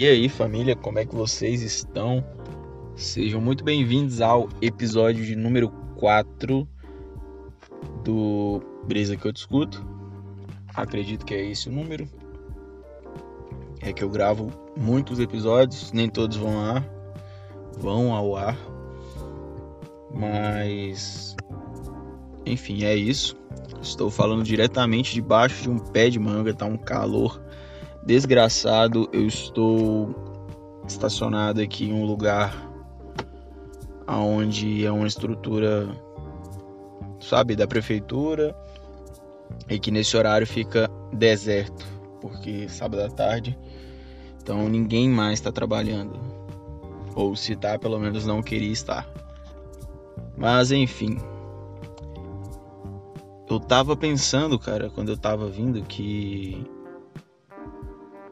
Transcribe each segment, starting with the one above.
E aí, família, como é que vocês estão? Sejam muito bem-vindos ao episódio de número 4 do Brisa que eu discuto. Acredito que é esse o número. É que eu gravo muitos episódios, nem todos vão ao vão ao ar. Mas enfim, é isso. Estou falando diretamente debaixo de um pé de manga, tá um calor desgraçado. Eu estou estacionado aqui em um lugar onde é uma estrutura, sabe, da prefeitura e que nesse horário fica deserto, porque sábado à tarde, então ninguém mais está trabalhando. Ou se tá, pelo menos não queria estar. Mas enfim, eu tava pensando, cara, quando eu tava vindo, que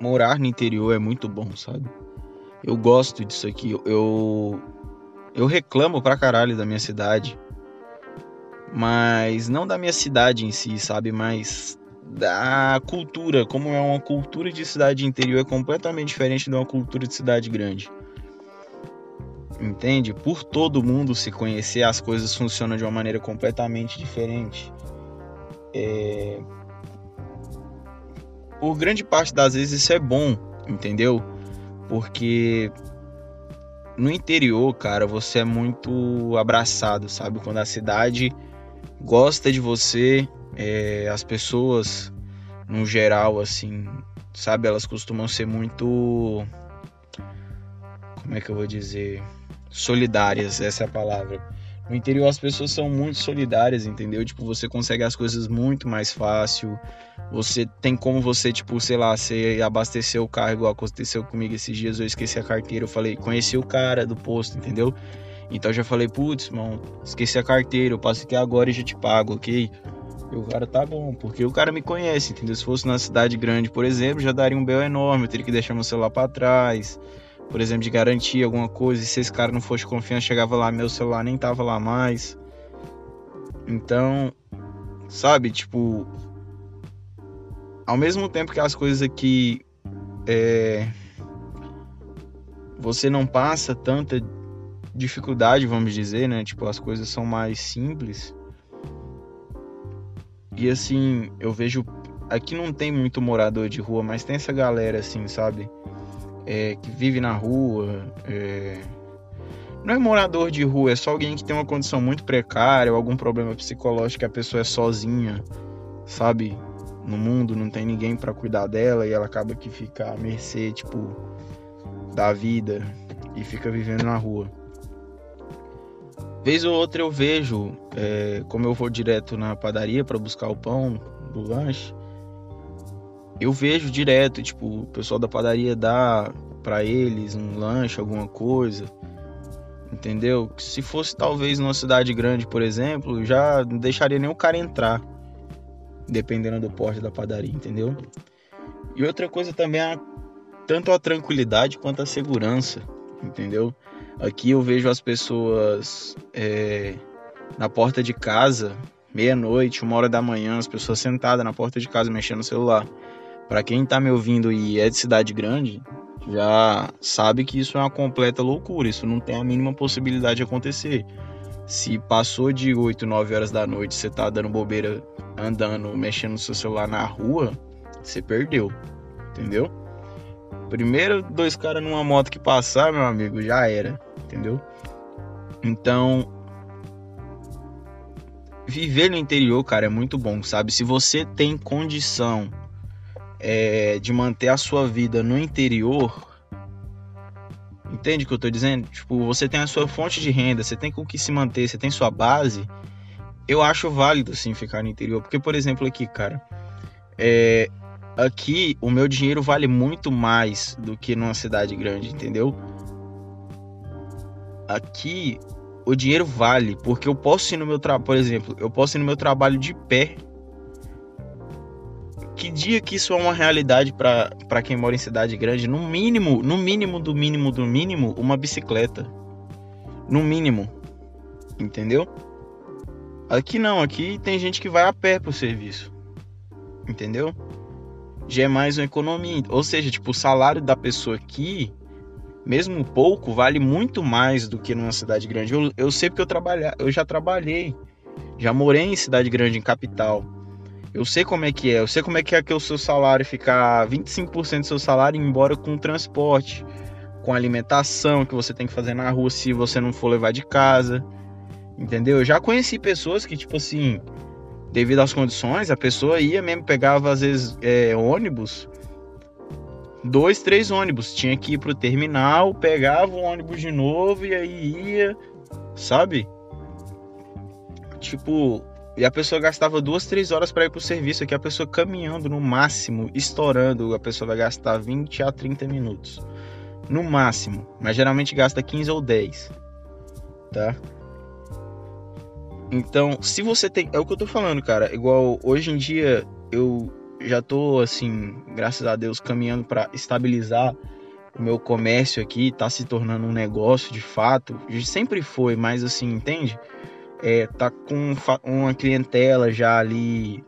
morar no interior é muito bom, sabe? Eu gosto disso aqui. Eu eu reclamo pra caralho da minha cidade. Mas não da minha cidade em si, sabe? Mas da cultura. Como é uma cultura de cidade interior é completamente diferente de uma cultura de cidade grande. Entende? Por todo mundo se conhecer, as coisas funcionam de uma maneira completamente diferente é... Por grande parte das vezes isso é bom, entendeu? Porque no interior, cara, você é muito abraçado, sabe? Quando a cidade gosta de você, é... as pessoas, no geral, assim, sabe? Elas costumam ser muito. Como é que eu vou dizer? Solidárias, essa é a palavra no interior as pessoas são muito solidárias, entendeu? Tipo, você consegue as coisas muito mais fácil. Você tem como você, tipo, sei lá, você abastecer o carro igual aconteceu comigo esses dias, eu esqueci a carteira, eu falei, conheci o cara do posto, entendeu? Então eu já falei, putz, mano, esqueci a carteira, eu passo aqui agora e já te pago, ok? E o cara tá bom, porque o cara me conhece, entendeu? Se fosse na cidade grande, por exemplo, já daria um bel enorme, eu teria que deixar meu celular para trás por exemplo, de garantir alguma coisa, e se esse cara não fosse confiança, chegava lá, meu celular nem tava lá mais. Então, sabe, tipo, ao mesmo tempo que as coisas aqui é, você não passa tanta dificuldade, vamos dizer, né? Tipo, as coisas são mais simples. E assim, eu vejo aqui não tem muito morador de rua, mas tem essa galera assim, sabe? É, que vive na rua. É... Não é morador de rua, é só alguém que tem uma condição muito precária ou algum problema psicológico que a pessoa é sozinha, sabe? No mundo não tem ninguém para cuidar dela e ela acaba que fica à mercê, tipo, da vida e fica vivendo na rua. Vez ou outra eu vejo, é, como eu vou direto na padaria para buscar o pão do lanche, eu vejo direto, tipo, o pessoal da padaria dá para eles um lanche, alguma coisa. Entendeu? Se fosse talvez numa cidade grande, por exemplo, já não deixaria nem o cara entrar, dependendo do porte da padaria, entendeu? E outra coisa também é tanto a tranquilidade quanto a segurança, entendeu? Aqui eu vejo as pessoas é, na porta de casa, meia-noite, uma hora da manhã, as pessoas sentadas na porta de casa mexendo no celular. Para quem tá me ouvindo e é de cidade grande, já sabe que isso é uma completa loucura, isso não tem a mínima possibilidade de acontecer. Se passou de 8, 9 horas da noite, você tá dando bobeira andando, mexendo no seu celular na rua, você perdeu. Entendeu? Primeiro dois caras numa moto que passar, meu amigo, já era, entendeu? Então, viver no interior, cara, é muito bom, sabe? Se você tem condição é, de manter a sua vida no interior, entende o que eu estou dizendo? Tipo, você tem a sua fonte de renda, você tem com que se manter, você tem sua base. Eu acho válido sim ficar no interior, porque por exemplo aqui, cara, é, aqui o meu dinheiro vale muito mais do que numa cidade grande, entendeu? Aqui o dinheiro vale, porque eu posso ir no meu trabalho, por exemplo, eu posso ir no meu trabalho de pé que dia que isso é uma realidade para quem mora em cidade grande? No mínimo, no mínimo do mínimo do mínimo, uma bicicleta. No mínimo. Entendeu? Aqui não, aqui tem gente que vai a pé pro serviço. Entendeu? já é mais uma economia. Ou seja, tipo, o salário da pessoa aqui, mesmo pouco, vale muito mais do que numa cidade grande. Eu, eu sei porque eu, trabalha, eu já trabalhei, já morei em cidade grande, em capital. Eu sei como é que é, eu sei como é que é que o seu salário ficar 25% do seu salário embora com transporte, com alimentação que você tem que fazer na rua se você não for levar de casa. Entendeu? Eu já conheci pessoas que, tipo assim, devido às condições, a pessoa ia mesmo, pegava às vezes é, ônibus, dois, três ônibus, tinha que ir pro terminal, pegava o ônibus de novo e aí ia, sabe? Tipo, e a pessoa gastava duas, três horas para ir pro serviço. Aqui a pessoa caminhando no máximo, estourando, a pessoa vai gastar 20 a 30 minutos. No máximo. Mas geralmente gasta 15 ou 10. Tá? Então, se você tem. É o que eu tô falando, cara. Igual hoje em dia eu já tô, assim, graças a Deus, caminhando para estabilizar o meu comércio aqui. Tá se tornando um negócio de fato. Sempre foi, mas assim, entende? É, tá com uma clientela já ali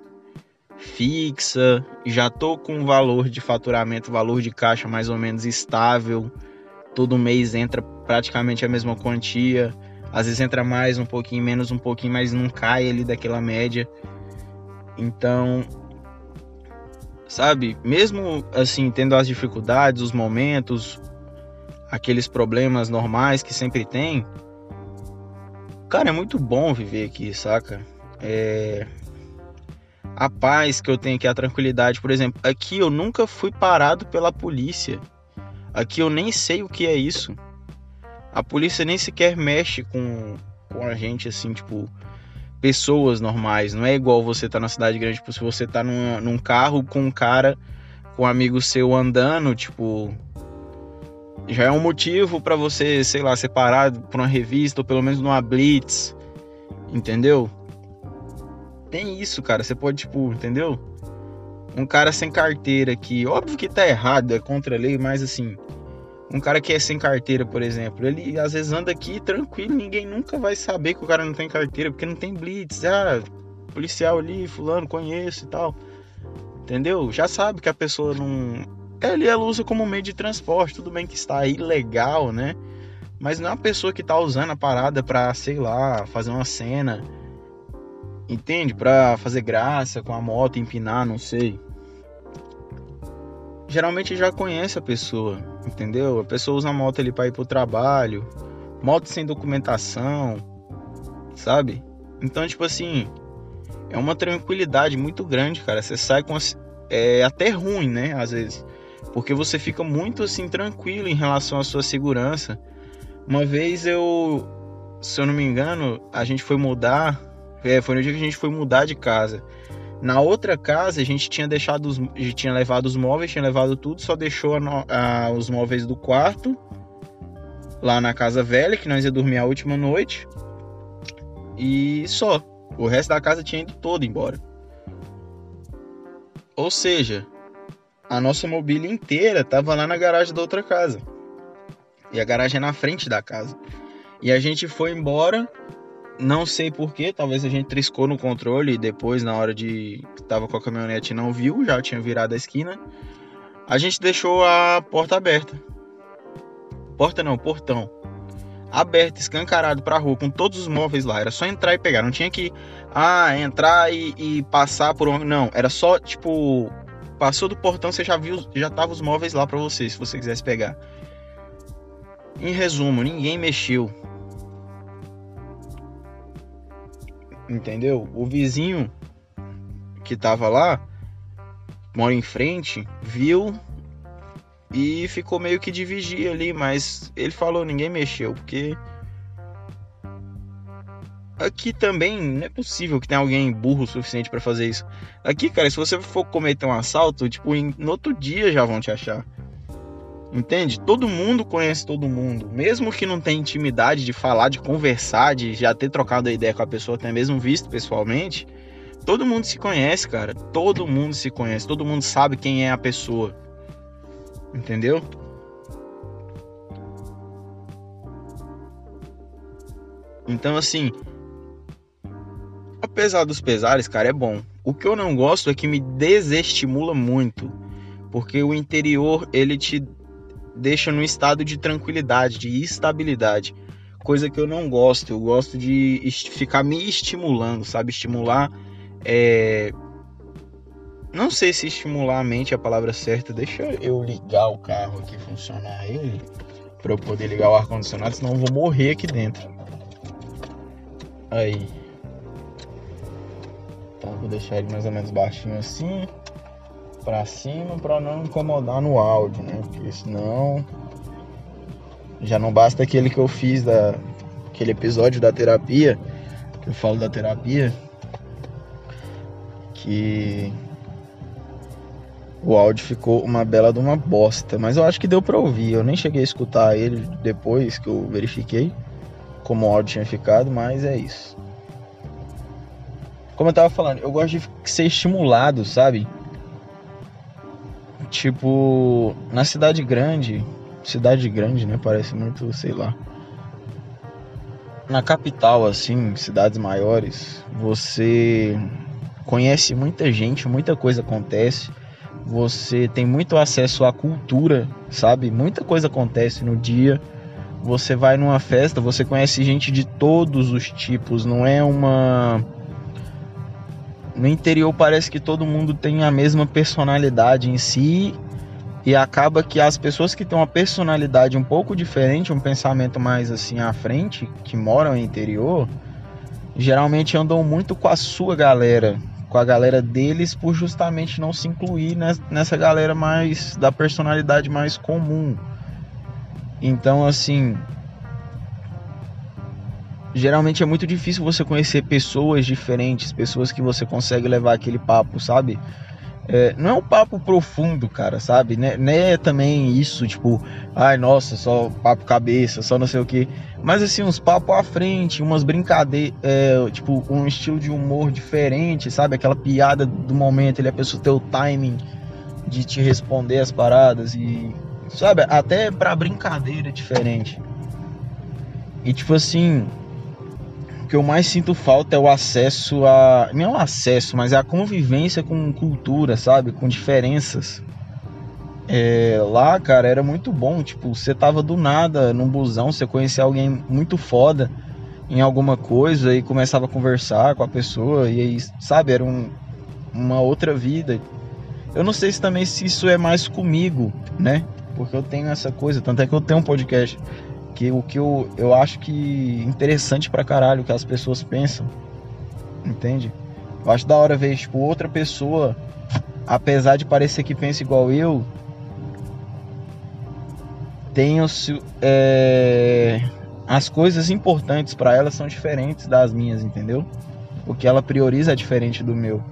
fixa, já tô com um valor de faturamento, valor de caixa mais ou menos estável. Todo mês entra praticamente a mesma quantia. Às vezes entra mais, um pouquinho menos, um pouquinho, mas não cai ali daquela média. Então, sabe, mesmo assim, tendo as dificuldades, os momentos, aqueles problemas normais que sempre tem, cara, é muito bom viver aqui, saca? É a paz que eu tenho aqui, a tranquilidade, por exemplo, aqui eu nunca fui parado pela polícia. Aqui eu nem sei o que é isso a polícia nem sequer mexe com, com a gente, assim, tipo, pessoas normais. Não é igual você tá na cidade grande, tipo, se você tá num, num carro com um cara, com um amigo seu andando, tipo. Já é um motivo para você, sei lá, ser parado por uma revista ou pelo menos numa blitz. Entendeu? Tem isso, cara. Você pode, tipo, entendeu? Um cara sem carteira aqui. Óbvio que tá errado, é contra a lei, mas assim um cara que é sem carteira, por exemplo, ele às vezes anda aqui tranquilo, ninguém nunca vai saber que o cara não tem carteira, porque não tem blitz. Ah, policial ali, fulano, conheço e tal. Entendeu? Já sabe que a pessoa não. Ele ela usa como meio de transporte, tudo bem que está ilegal, né? Mas não é uma pessoa que tá usando a parada pra, sei lá, fazer uma cena. Entende? Pra fazer graça com a moto, empinar, não sei geralmente já conhece a pessoa, entendeu? A pessoa usa a moto ali para ir pro trabalho, moto sem documentação, sabe? Então, tipo assim, é uma tranquilidade muito grande, cara. Você sai com é até ruim, né, às vezes, porque você fica muito assim tranquilo em relação à sua segurança. Uma vez eu, se eu não me engano, a gente foi mudar, é, foi no dia que a gente foi mudar de casa. Na outra casa, a gente tinha deixado os, tinha levado os móveis, tinha levado tudo, só deixou a, a, os móveis do quarto lá na casa velha, que nós ia dormir a última noite. E só. O resto da casa tinha ido todo embora. Ou seja, a nossa mobília inteira estava lá na garagem da outra casa. E a garagem é na frente da casa. E a gente foi embora não sei porquê, talvez a gente triscou no controle e depois, na hora de que tava com a caminhonete, não viu, já tinha virado a esquina. A gente deixou a porta aberta. Porta não, portão. Aberto, escancarado pra rua, com todos os móveis lá. Era só entrar e pegar. Não tinha que, ah, entrar e, e passar por um. Não, era só, tipo, passou do portão, você já viu, já tava os móveis lá para você, se você quisesse pegar. Em resumo, ninguém mexeu. entendeu? O vizinho que tava lá, mora em frente, viu e ficou meio que de vigia ali, mas ele falou, ninguém mexeu, porque aqui também não é possível que tenha alguém burro o suficiente para fazer isso. Aqui, cara, se você for cometer um assalto, tipo, no outro dia já vão te achar. Entende? Todo mundo conhece todo mundo. Mesmo que não tenha intimidade de falar, de conversar, de já ter trocado a ideia com a pessoa, até mesmo visto pessoalmente, todo mundo se conhece, cara. Todo mundo se conhece. Todo mundo sabe quem é a pessoa. Entendeu? Então, assim, apesar dos pesares, cara, é bom. O que eu não gosto é que me desestimula muito Porque o interior, ele te deixa num estado de tranquilidade, de estabilidade. Coisa que eu não gosto. Eu gosto de ficar me estimulando, sabe? Estimular. É... Não sei se estimular a mente é a palavra certa. Deixa eu ligar o carro aqui, funcionar ele. Pra eu poder ligar o ar-condicionado, senão eu vou morrer aqui dentro. Aí. Tá, vou deixar ele mais ou menos baixinho assim para cima para não incomodar no áudio, né? Porque senão já não basta aquele que eu fiz da aquele episódio da terapia, que eu falo da terapia, que o áudio ficou uma bela de uma bosta, mas eu acho que deu para ouvir. Eu nem cheguei a escutar ele depois que eu verifiquei como o áudio tinha ficado, mas é isso. Como eu tava falando, eu gosto de ser estimulado, sabe? Tipo, na cidade grande, cidade grande, né? Parece muito, sei lá. Na capital, assim, cidades maiores, você conhece muita gente, muita coisa acontece. Você tem muito acesso à cultura, sabe? Muita coisa acontece no dia. Você vai numa festa, você conhece gente de todos os tipos, não é uma no interior parece que todo mundo tem a mesma personalidade em si e acaba que as pessoas que têm uma personalidade um pouco diferente, um pensamento mais assim à frente, que moram no interior, geralmente andam muito com a sua galera, com a galera deles, por justamente não se incluir nessa galera mais da personalidade mais comum. Então, assim, geralmente é muito difícil você conhecer pessoas diferentes, pessoas que você consegue levar aquele papo, sabe? É, não é um papo profundo, cara, sabe? Né, né também isso, tipo, ai, nossa, só papo cabeça, só não sei o que. Mas assim, uns papos à frente, umas brincadeiras, é, tipo, um estilo de humor diferente, sabe? Aquela piada do momento, ele a pessoa ter o timing de te responder as paradas e, sabe? Até pra brincadeira diferente. E tipo assim, que eu mais sinto falta é o acesso a. Não é o acesso, mas é a convivência com cultura, sabe? Com diferenças. É, lá, cara, era muito bom. Tipo, você tava do nada num busão, você conhecia alguém muito foda em alguma coisa e começava a conversar com a pessoa. E aí, sabe, era um, uma outra vida. Eu não sei se também se isso é mais comigo, né? Porque eu tenho essa coisa, tanto é que eu tenho um podcast que o que eu, eu acho que interessante pra caralho que as pessoas pensam. Entende? Eu acho da hora ver, tipo, outra pessoa, apesar de parecer que pensa igual eu, tem os, é, as coisas importantes para ela são diferentes das minhas, entendeu? O que ela prioriza é diferente do meu.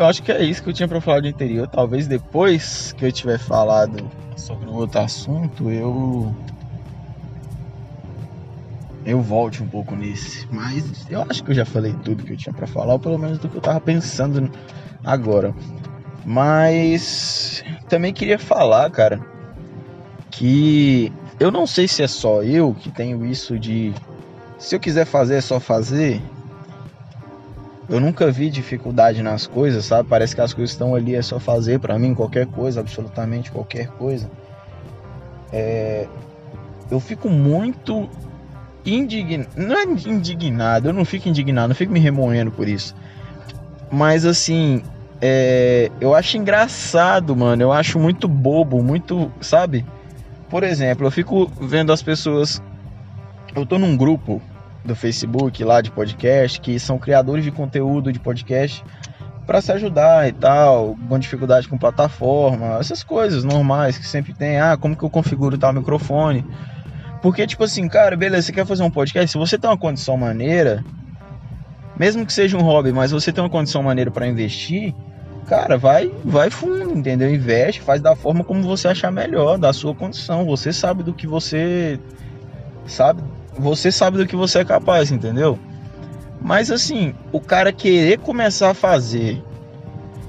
Eu acho que é isso que eu tinha para falar do interior. Talvez depois que eu tiver falado sobre o outro assunto, eu eu volte um pouco nesse. Mas eu acho que eu já falei tudo que eu tinha para falar, ou pelo menos do que eu tava pensando agora. Mas também queria falar, cara, que eu não sei se é só eu que tenho isso de se eu quiser fazer é só fazer, eu nunca vi dificuldade nas coisas, sabe? Parece que as coisas estão ali, é só fazer para mim qualquer coisa, absolutamente qualquer coisa. É... Eu fico muito indignado. Não é indignado, eu não fico indignado, não fico me remoendo por isso. Mas assim, é... eu acho engraçado, mano. Eu acho muito bobo, muito. Sabe? Por exemplo, eu fico vendo as pessoas. Eu tô num grupo do Facebook lá de podcast, que são criadores de conteúdo de podcast para se ajudar e tal, com dificuldade com plataforma, essas coisas normais que sempre tem. Ah, como que eu configuro tal microfone? Porque, tipo assim, cara, beleza, você quer fazer um podcast? Se você tem uma condição maneira, mesmo que seja um hobby, mas você tem uma condição maneira para investir, cara, vai, vai fundo, entendeu? Investe, faz da forma como você achar melhor, da sua condição. Você sabe do que você sabe você sabe do que você é capaz, entendeu? Mas assim, o cara querer começar a fazer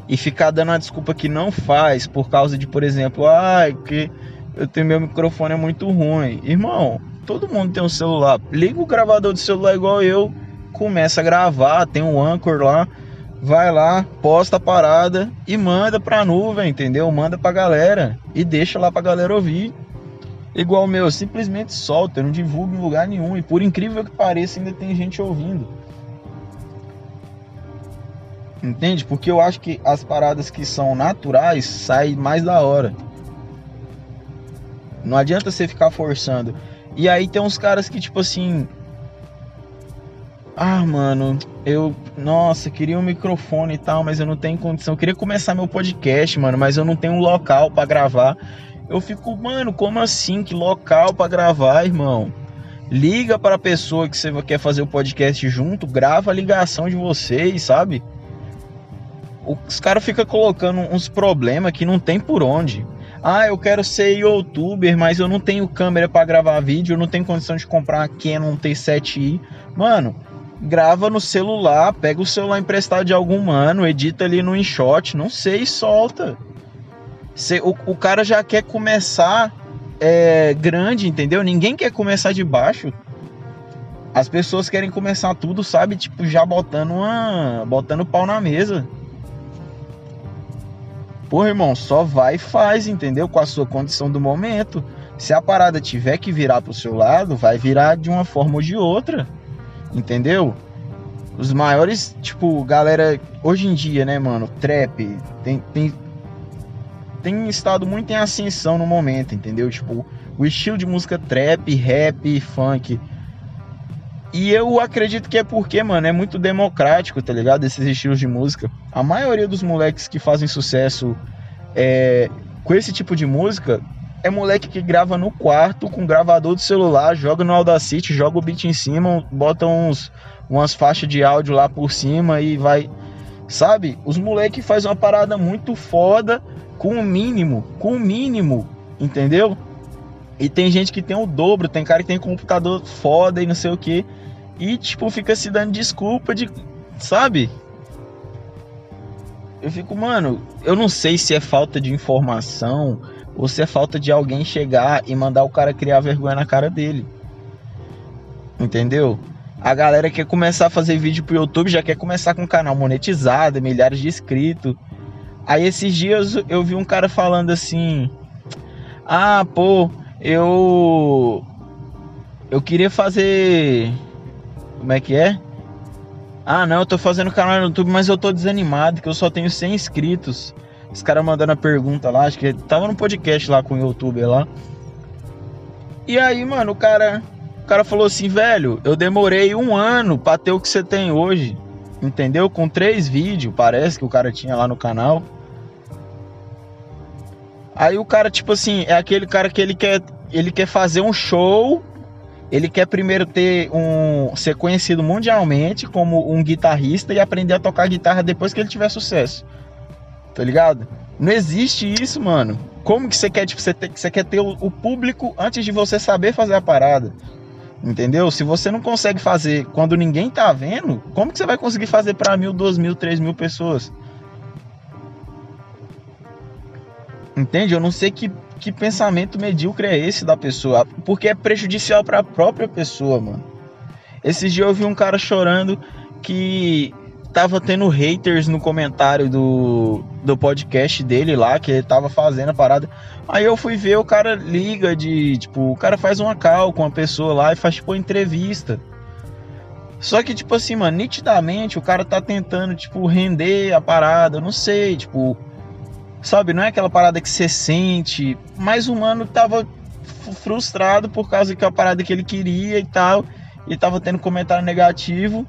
e ficar dando a desculpa que não faz por causa de, por exemplo, ah, que eu tenho meu microfone é muito ruim. Irmão, todo mundo tem um celular. Liga o gravador do celular igual eu começa a gravar, tem um anchor lá, vai lá, posta a parada e manda pra nuvem, entendeu? Manda pra galera e deixa lá pra galera ouvir. Igual o meu, simplesmente solta, eu não divulgo em lugar nenhum. E por incrível que pareça, ainda tem gente ouvindo. Entende? Porque eu acho que as paradas que são naturais saem mais da hora. Não adianta você ficar forçando. E aí tem uns caras que, tipo assim, ah, mano, eu. Nossa, queria um microfone e tal, mas eu não tenho condição. Eu queria começar meu podcast, mano, mas eu não tenho um local para gravar. Eu fico, mano, como assim? Que local para gravar, irmão? Liga para a pessoa que você quer fazer o podcast junto, grava a ligação de vocês, sabe? Os caras ficam colocando uns problemas que não tem por onde. Ah, eu quero ser youtuber, mas eu não tenho câmera para gravar vídeo, eu não tenho condição de comprar uma Canon T7i. Mano, grava no celular, pega o celular emprestado de algum mano, edita ali no InShot, não sei, solta. Cê, o, o cara já quer começar é, grande, entendeu? Ninguém quer começar de baixo. As pessoas querem começar tudo, sabe? Tipo, já botando uma. botando pau na mesa. Porra, irmão, só vai e faz, entendeu? Com a sua condição do momento. Se a parada tiver que virar pro seu lado, vai virar de uma forma ou de outra entendeu? Os maiores, tipo, galera, hoje em dia, né, mano, trap tem, tem, tem estado muito em ascensão no momento, entendeu? Tipo, o estilo de música trap, rap, funk. E eu acredito que é porque, mano, é muito democrático, tá ligado? Esses estilos de música. A maioria dos moleques que fazem sucesso é, com esse tipo de música é moleque que grava no quarto com gravador de celular, joga no Audacity, joga o beat em cima, bota uns, umas faixas de áudio lá por cima e vai. Sabe? Os moleque faz uma parada muito foda com o mínimo, com o mínimo, entendeu? E tem gente que tem o dobro, tem cara que tem computador foda e não sei o que. E tipo, fica se dando desculpa de. Sabe? Eu fico, mano, eu não sei se é falta de informação ou se é falta de alguém chegar e mandar o cara criar vergonha na cara dele. Entendeu? A galera quer começar a fazer vídeo pro YouTube, já quer começar com um canal monetizado, milhares de inscritos. Aí esses dias eu vi um cara falando assim: "Ah, pô, eu eu queria fazer como é que é? Ah, não, eu tô fazendo canal no YouTube, mas eu tô desanimado que eu só tenho 100 inscritos. Os caras mandando a pergunta lá, acho que tava no podcast lá com o youtuber lá. E aí, mano, o cara, o cara falou assim, velho, eu demorei um ano pra ter o que você tem hoje. Entendeu? Com três vídeos, parece que o cara tinha lá no canal. Aí o cara, tipo assim, é aquele cara que ele quer, ele quer fazer um show. Ele quer primeiro ter um ser conhecido mundialmente como um guitarrista e aprender a tocar guitarra depois que ele tiver sucesso tá ligado? Não existe isso, mano. Como que você quer, tipo, você, você quer ter o, o público antes de você saber fazer a parada? Entendeu? Se você não consegue fazer quando ninguém tá vendo, como que você vai conseguir fazer para mil, duas mil, três mil pessoas? Entende? Eu não sei que, que pensamento medíocre é esse da pessoa, porque é prejudicial para a própria pessoa, mano. Esses dias eu vi um cara chorando que tava tendo haters no comentário do, do podcast dele lá, que ele tava fazendo a parada. Aí eu fui ver, o cara liga de, tipo, o cara faz uma call com uma pessoa lá e faz, tipo, uma entrevista. Só que, tipo assim, mano, nitidamente o cara tá tentando, tipo, render a parada, não sei, tipo, sabe, não é aquela parada que você sente, mas o mano tava frustrado por causa que a parada que ele queria e tal, e tava tendo comentário negativo.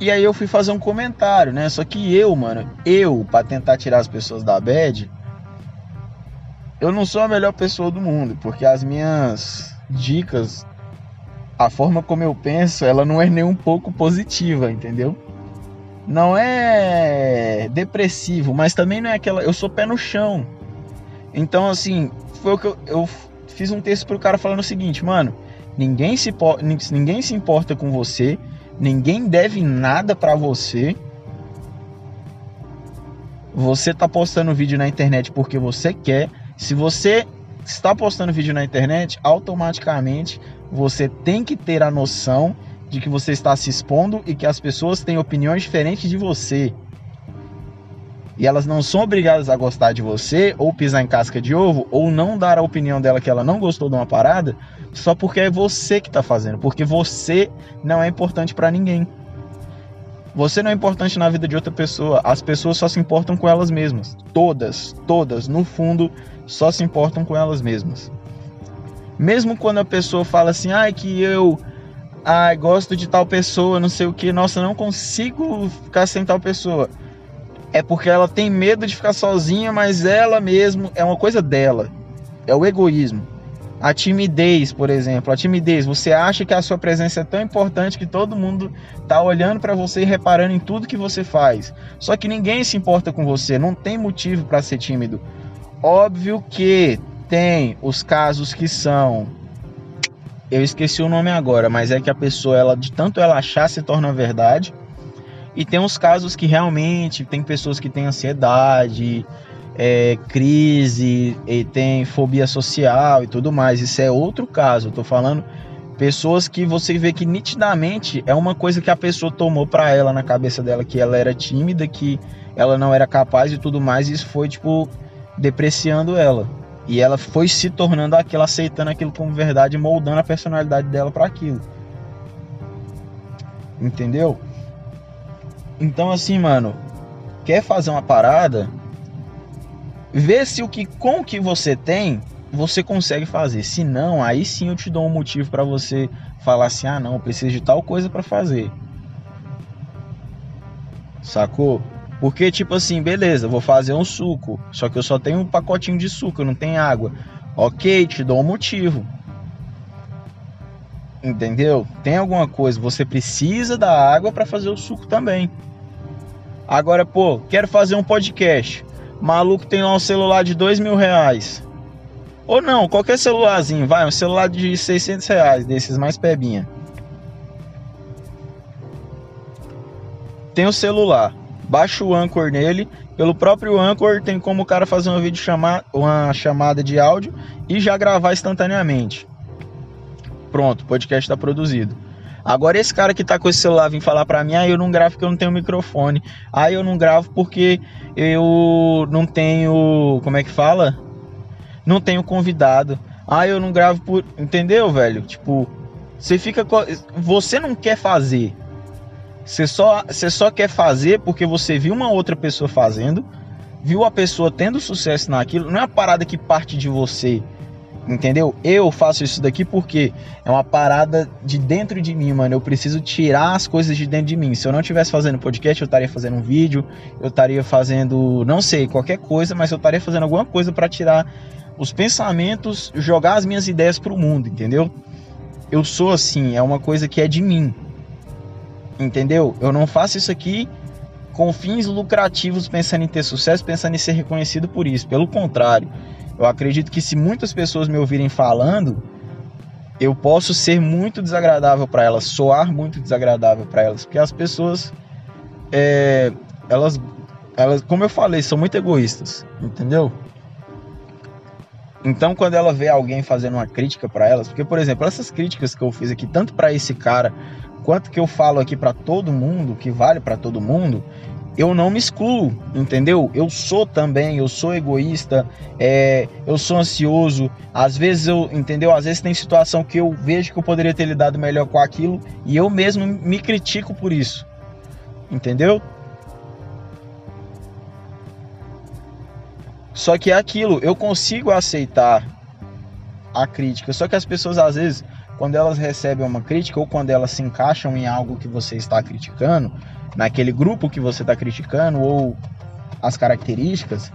E aí eu fui fazer um comentário, né? Só que eu, mano, eu, para tentar tirar as pessoas da bad, eu não sou a melhor pessoa do mundo, porque as minhas dicas, a forma como eu penso, ela não é nem um pouco positiva, entendeu? Não é depressivo, mas também não é aquela. Eu sou pé no chão. Então, assim, foi o que eu, eu fiz um texto pro cara falando o seguinte, mano, ninguém se, ninguém se importa com você Ninguém deve nada para você. Você tá postando vídeo na internet porque você quer. Se você está postando vídeo na internet, automaticamente você tem que ter a noção de que você está se expondo e que as pessoas têm opiniões diferentes de você. E elas não são obrigadas a gostar de você, ou pisar em casca de ovo, ou não dar a opinião dela que ela não gostou de uma parada, só porque é você que está fazendo, porque você não é importante para ninguém. Você não é importante na vida de outra pessoa. As pessoas só se importam com elas mesmas. Todas, todas, no fundo, só se importam com elas mesmas. Mesmo quando a pessoa fala assim, ai, que eu ai, gosto de tal pessoa, não sei o que, nossa, não consigo ficar sem tal pessoa. É porque ela tem medo de ficar sozinha, mas ela mesmo é uma coisa dela. É o egoísmo. A timidez, por exemplo, a timidez, você acha que a sua presença é tão importante que todo mundo tá olhando para você e reparando em tudo que você faz. Só que ninguém se importa com você, não tem motivo para ser tímido. Óbvio que tem os casos que são eu esqueci o nome agora, mas é que a pessoa ela de tanto ela achar se torna verdade. E tem uns casos que realmente tem pessoas que têm ansiedade, é, crise, e tem fobia social e tudo mais. Isso é outro caso. Eu tô falando pessoas que você vê que nitidamente é uma coisa que a pessoa tomou para ela na cabeça dela que ela era tímida, que ela não era capaz e tudo mais. E isso foi tipo depreciando ela. E ela foi se tornando aquilo, aceitando aquilo como verdade, moldando a personalidade dela para aquilo. Entendeu? Então assim, mano, quer fazer uma parada, vê se o que com o que você tem, você consegue fazer. Se não, aí sim eu te dou um motivo para você falar assim: "Ah, não, eu preciso de tal coisa para fazer". Sacou? Porque, tipo assim, beleza, vou fazer um suco, só que eu só tenho um pacotinho de suco, eu não tenho água. Ok, te dou um motivo. Entendeu? Tem alguma coisa, você precisa da água para fazer o suco também. Agora, pô, quero fazer um podcast. Maluco tem lá um celular de dois mil reais. Ou não, qualquer celularzinho, vai, um celular de 600 reais, desses mais pebinha. Tem o celular baixa o Anchor nele. Pelo próprio Anchor tem como o cara fazer uma vídeo chamar, uma chamada de áudio e já gravar instantaneamente. Pronto, o podcast está produzido. Agora esse cara que tá com esse celular vem falar para mim, ah, eu não gravo porque eu não tenho microfone. Ah, eu não gravo porque eu não tenho, como é que fala? Não tenho convidado. Ah, eu não gravo por, entendeu, velho? Tipo, você fica você não quer fazer. Você só, você só quer fazer porque você viu uma outra pessoa fazendo, viu a pessoa tendo sucesso naquilo. Não é uma parada que parte de você, entendeu? Eu faço isso daqui porque é uma parada de dentro de mim, mano. Eu preciso tirar as coisas de dentro de mim. Se eu não estivesse fazendo podcast, eu estaria fazendo um vídeo, eu estaria fazendo, não sei, qualquer coisa, mas eu estaria fazendo alguma coisa para tirar os pensamentos, jogar as minhas ideias pro mundo, entendeu? Eu sou assim, é uma coisa que é de mim. Entendeu? Eu não faço isso aqui com fins lucrativos, pensando em ter sucesso, pensando em ser reconhecido por isso. Pelo contrário, eu acredito que se muitas pessoas me ouvirem falando, eu posso ser muito desagradável para elas, soar muito desagradável para elas, porque as pessoas, é, elas, elas, como eu falei, são muito egoístas, entendeu? Então, quando ela vê alguém fazendo uma crítica para elas, porque, por exemplo, essas críticas que eu fiz aqui, tanto para esse cara quanto que eu falo aqui para todo mundo, que vale para todo mundo, eu não me excluo, entendeu? Eu sou também, eu sou egoísta, é, eu sou ansioso. Às vezes eu, entendeu? Às vezes tem situação que eu vejo que eu poderia ter lidado melhor com aquilo e eu mesmo me critico por isso, entendeu? Só que é aquilo, eu consigo aceitar a crítica, só que as pessoas às vezes quando elas recebem uma crítica ou quando elas se encaixam em algo que você está criticando, naquele grupo que você está criticando ou as características,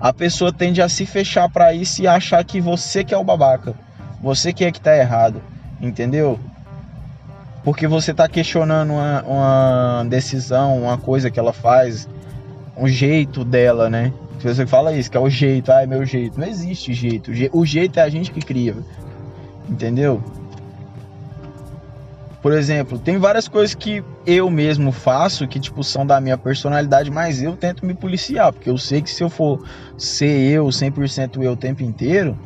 a pessoa tende a se fechar para isso e achar que você que é o babaca, você que é que está errado, entendeu? Porque você está questionando uma, uma decisão, uma coisa que ela faz, um jeito dela, né? Você fala isso, que é o jeito, ah, é meu jeito. Não existe jeito. O jeito é a gente que cria. Entendeu? Por exemplo, tem várias coisas que eu mesmo faço que, tipo, são da minha personalidade, mas eu tento me policiar, porque eu sei que se eu for ser eu, 100% eu o tempo inteiro,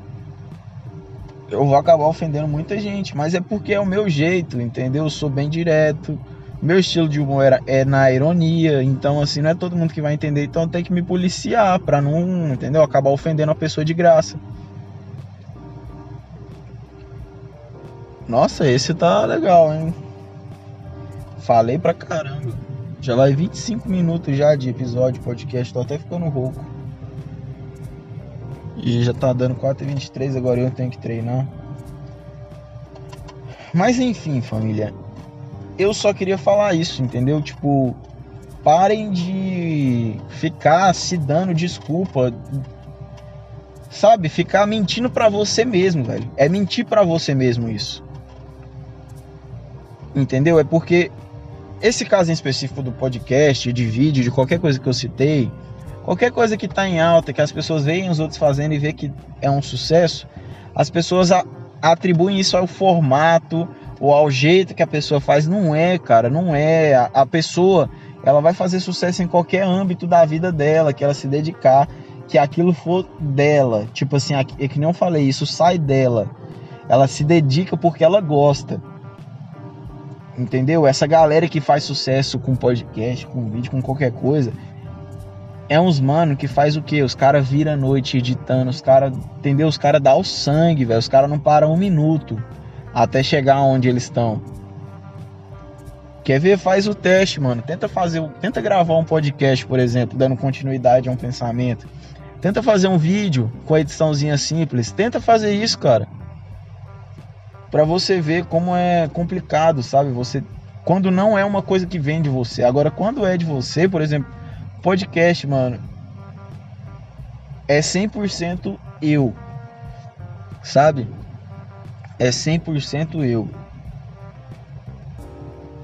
eu vou acabar ofendendo muita gente, mas é porque é o meu jeito, entendeu? Eu sou bem direto. Meu estilo de humor é na ironia, então assim, não é todo mundo que vai entender, então eu tenho que me policiar pra não, entendeu? Acabar ofendendo a pessoa de graça. Nossa, esse tá legal, hein? Falei pra caramba. Já vai 25 minutos já de episódio, podcast, tô até ficando rouco. E já tá dando 4h23, agora eu tenho que treinar. Mas enfim, família. Eu só queria falar isso, entendeu? Tipo, parem de ficar se dando desculpa. Sabe? Ficar mentindo para você mesmo, velho. É mentir para você mesmo isso. Entendeu? É porque esse caso em específico do podcast, de vídeo, de qualquer coisa que eu citei, qualquer coisa que está em alta, que as pessoas veem os outros fazendo e vê que é um sucesso, as pessoas atribuem isso ao formato ou ao jeito que a pessoa faz. Não é, cara, não é. A, a pessoa, ela vai fazer sucesso em qualquer âmbito da vida dela, que ela se dedicar, que aquilo for dela. Tipo assim, é que nem eu falei, isso sai dela. Ela se dedica porque ela gosta. Entendeu? Essa galera que faz sucesso com podcast, com vídeo, com qualquer coisa, é uns mano que faz o quê? Os caras viram a noite editando, os caras, entendeu? Os caras dão o sangue, velho. Os caras não param um minuto até chegar onde eles estão. Quer ver? Faz o teste, mano. Tenta fazer, tenta gravar um podcast, por exemplo, dando continuidade a um pensamento. Tenta fazer um vídeo com a ediçãozinha simples. Tenta fazer isso, cara para você ver como é complicado, sabe? Você quando não é uma coisa que vem de você. Agora, quando é de você, por exemplo, podcast, mano, é 100% eu. Sabe? É 100% eu.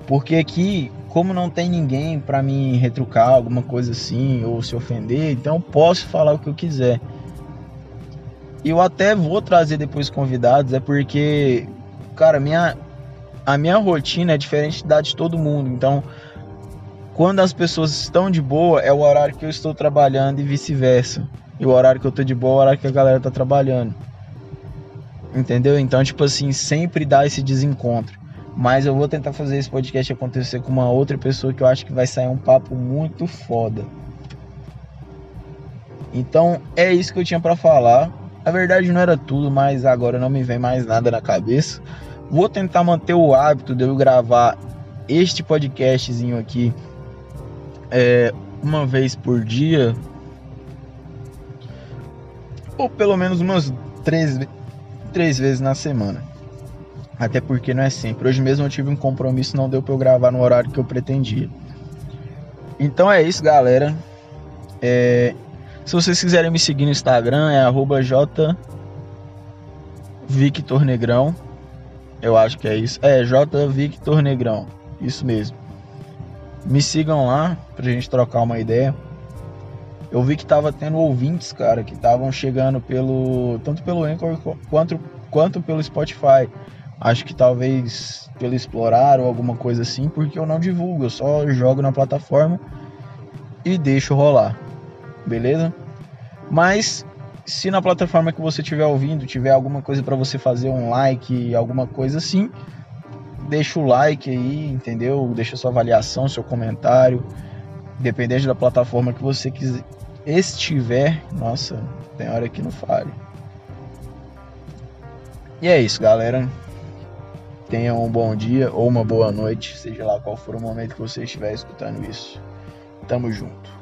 Porque aqui, como não tem ninguém para me retrucar alguma coisa assim ou se ofender, então posso falar o que eu quiser. Eu até vou trazer depois convidados, é porque cara, minha, a minha rotina é diferente da de todo mundo. Então, quando as pessoas estão de boa, é o horário que eu estou trabalhando e vice-versa. E o horário que eu estou de boa é o horário que a galera está trabalhando. Entendeu? Então, tipo assim, sempre dá esse desencontro. Mas eu vou tentar fazer esse podcast acontecer com uma outra pessoa que eu acho que vai sair um papo muito foda. Então, é isso que eu tinha para falar. Na verdade não era tudo, mas agora não me vem mais nada na cabeça. Vou tentar manter o hábito de eu gravar este podcastzinho aqui é, uma vez por dia. Ou pelo menos umas três, três vezes na semana. Até porque não é sempre. Hoje mesmo eu tive um compromisso, não deu para eu gravar no horário que eu pretendia. Então é isso, galera. É, se vocês quiserem me seguir no Instagram, é jvictornegrão. Eu acho que é isso. É, jvictornegrão. Isso mesmo. Me sigam lá pra gente trocar uma ideia. Eu vi que tava tendo ouvintes, cara, que estavam chegando pelo. tanto pelo Anchor quanto, quanto pelo Spotify. Acho que talvez pelo Explorar ou alguma coisa assim, porque eu não divulgo, eu só jogo na plataforma e deixo rolar beleza? Mas se na plataforma que você estiver ouvindo tiver alguma coisa para você fazer um like, alguma coisa assim, deixa o like aí, entendeu? Deixa sua avaliação, seu comentário, dependendo da plataforma que você quiser, estiver. Nossa, tem hora que não fale. E é isso, galera. Tenham um bom dia ou uma boa noite, seja lá qual for o momento que você estiver escutando isso. Tamo junto.